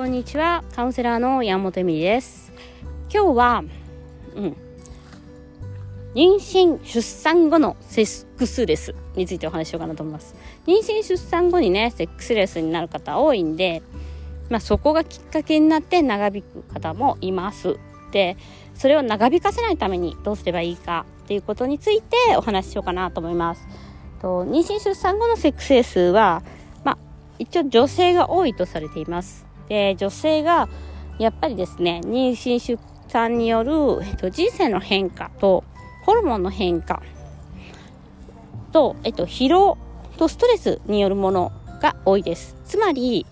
こんにちは。カウンセラーの山本恵美です。今日はうん。妊娠出産後のセックスレスについてお話ししようかなと思います。妊娠出産後にねセックスレスになる方多いんでまあそこがきっかけになって長引く方もいます。でそれを長引かせないためにどうすればいいかっていうことについてお話ししようかなと思います。と妊娠出産後のセックスレスはまあ一応女性が多いとされています。で女性がやっぱりですね妊娠出産による、えっと、人生の変化とホルモンの変化と、えっと、疲労とストレスによるものが多いです。つまり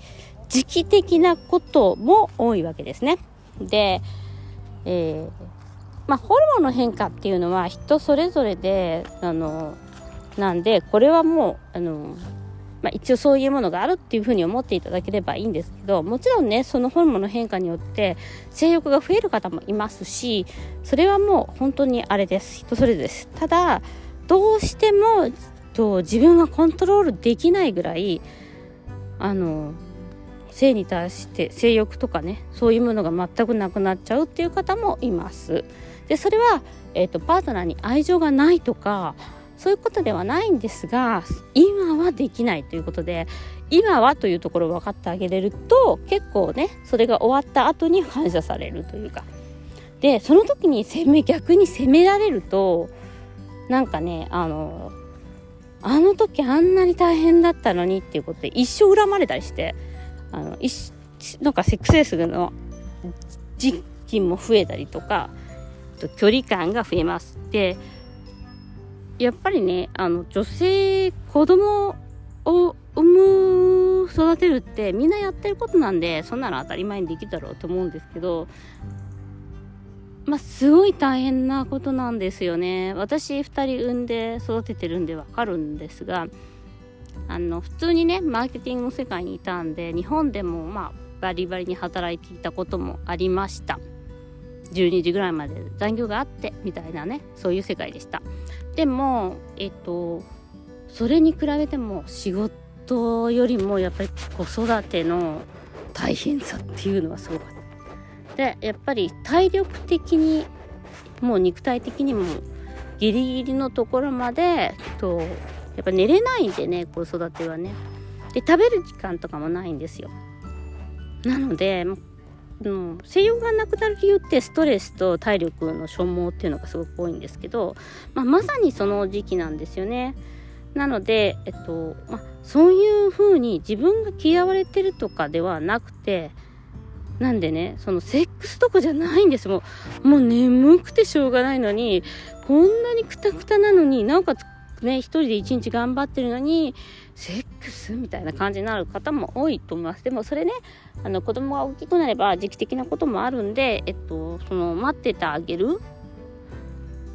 時期的なことも多いわけですね。で、えー、まあ、ホルモンの変化っていうのは人それぞれであのなんでこれはもうあのまあ、一応そういうものがあるっていうふうに思っていただければいいんですけどもちろんねそのホルモンの変化によって性欲が増える方もいますしそれはもう本当にあれです。人それぞれです。ただどうしてもと自分がコントロールできないぐらいあの性に対して性欲とかねそういうものが全くなくなっちゃうっていう方もいます。でそれは、えーとパートナーに愛情がないとかそういうことではないんですが今はできないということで今はというところを分かってあげれると結構ねそれが終わった後に感謝されるというかでその時に攻め逆に責められるとなんかねあのあの時あんなに大変だったのにっていうことで一生恨まれたりしてあの一なんかセックスレスの実期も増えたりとか距離感が増えます。でやっぱりねあの女性子供を産む育てるってみんなやってることなんでそんなの当たり前にできるだろうと思うんですけどまあすごい大変なことなんですよね。私2人産んで育ててるんでわかるんですがあの普通にねマーケティングの世界にいたんで日本でもまあバリバリに働いていたこともありました。12時ぐらいまで残業があってみたいなねそういう世界でした。でもえっとそれに比べても仕事よりもやっぱり子育ての大変さっていうのはすごかった。でやっぱり体力的にもう肉体的にもギリギリのところまでとやっぱ寝れないんでね子育てはね。で食べる時間とかもないんですよ。なのでうん、性欲がなくなる理由ってストレスと体力の消耗っていうのがすごく多いんですけど、まあ、まさにその時期なんですよね。なので、えっとまあ、そういうふうに自分が嫌われてるとかではなくてなんでねそのセックスとかじゃないんですもうもう眠くてしょうがないのにこんなにくたくたなのになおかつね、一人で一日頑張ってるのに、セックスみたいな感じになる方も多いと思います。でもそれね、あの子供が大きくなれば時期的なこともあるんで、えっと、その待っててあげる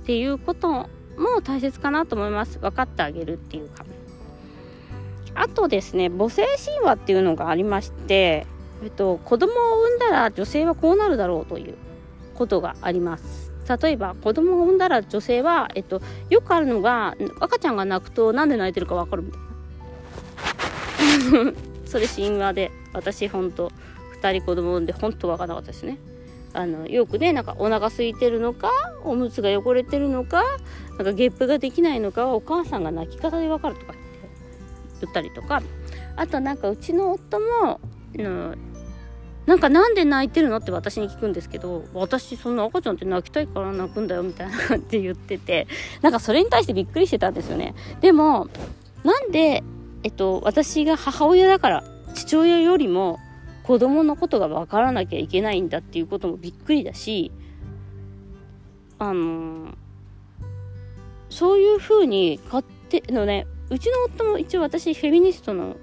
っていうことも大切かなと思います。分かってあげるっていうか。あとですね、母性神話っていうのがありまして、えっと、子供を産んだら女性はこうなるだろうということがあります。例えば子供を産んだら女性は、えっと、よくあるのが赤ちゃんが泣くとなんで泣いてるか分かるみたいな。それ神話で私ほんと2人子供産んでほんと分からなかったですね。あのよくねなんかお腹空いてるのかおむつが汚れてるのかなんかゲップができないのかはお母さんが泣き方で分かるとかって言ったりとか。あとなんかうちの夫も、うんなんかなんで泣いてるのって私に聞くんですけど私そんな赤ちゃんって泣きたいから泣くんだよみたいな感じで言っててなんかそれに対してびっくりしてたんですよね。でもなんでえっと私が母親だから父親よりも子供のことが分からなきゃいけないんだっていうこともびっくりだしあのそういうふうに勝手のねうちの夫も一応私フェミニストの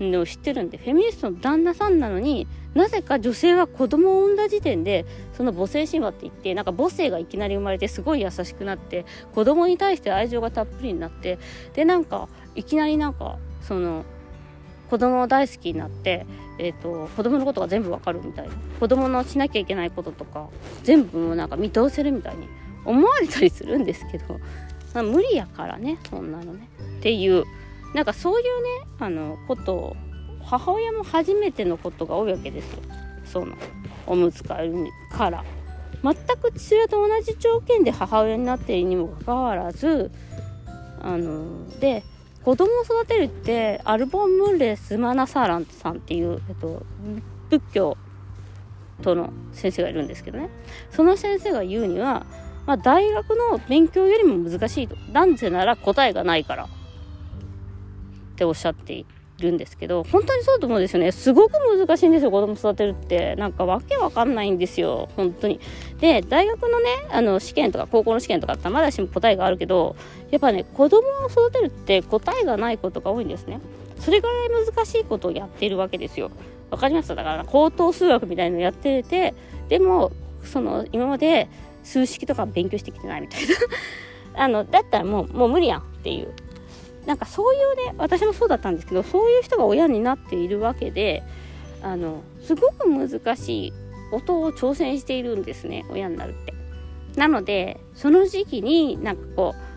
の知ってるんでフェミニストの旦那さんなのになぜか女性は子供を産んだ時点でその母性神話って言ってなんか母性がいきなり生まれてすごい優しくなって子供に対して愛情がたっぷりになってでなんかいきなりなんかその子供大好きになって、えーと、子供のことが全部わかるみたいな。子供のしなきゃいけないこととか全部なんか見通せるみたいに思われたりするんですけど、無理やからねそんなのね。っていうなんかそういうねあのことを母親も初めてのことが多いわけですよ。そのおむつ替えるから。全く父親と同じ条件で母親になっているにもかかわらずあので子供を育てるってアルボン・ムンレ・スマナサーランさんっていう、えっと、仏教との先生がいるんですけどね。その先生が言うには、まあ、大学の勉強よりも難しいと。なぜなら答えがないから。っておっしゃっているんですけど本当にそうと思うんですよね。すごく難しいんですよ子供育てるって。なんかわけわかんないんですよ本当に。で大学のねあの試験とか高校の試験とかってまだしも答えがあるけどやっぱね子供を育てるって答えがないことが多いんですね。それぐらい難しいことをやっているわけですよ。わかります？だから高等数学みたいのやっててでもその今まで数式とか勉強してきてないみたいな。あのだったらもうもう無理やんっていう。なんかそういうね私もそうだったんですけどそういう人が親になっているわけであのすごく難しい音を挑戦しているんですね親になるって。なのでその時期になんかこう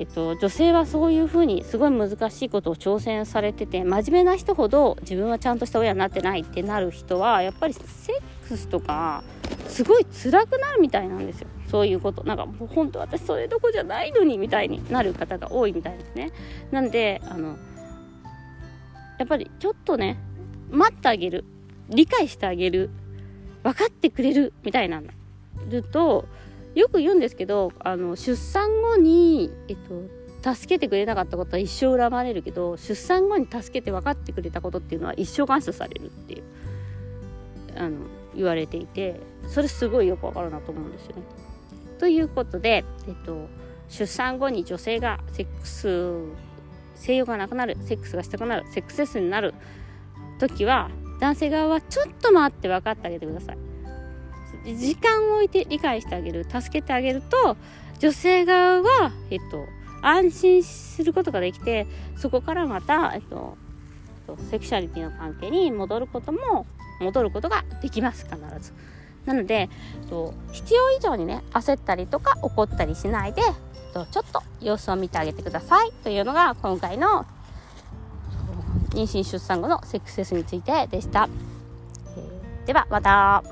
えっと、女性はそういうふうにすごい難しいことを挑戦されてて真面目な人ほど自分はちゃんとした親になってないってなる人はやっぱりセックスとかすごい辛くなるみたいなんですよそういうこと。なんかもう本当私それどこじゃないのにみたいになる方が多いみたいですね。なんであのやっぱりちょっとね待ってあげる。理解してあげる。分かってくれるみたいなのるとよく言うんですけどあの出産後に、えっと、助けてくれなかったことは一生恨まれるけど出産後に助けて分かってくれたことっていうのは一生感謝されるっていうあの言われていてそれすごいよくわかるなと思うんですよね。ということで、えっと、出産後に女性がセックス性欲がなくなるセックスがしたくなるセックスレスになる時は男性側はちょっと待って分かってあげてください時間を置いて理解してあげる助けてあげると女性側は、えっと、安心することができてそこからまた、えっと、セクシャリティの関係に戻ることも戻ることができます必ず。なので必要以上にね焦ったりとか怒ったりしないでちょっと様子を見てあげてくださいというのが今回の妊娠出産後のセックスレスについてでした。ではまた。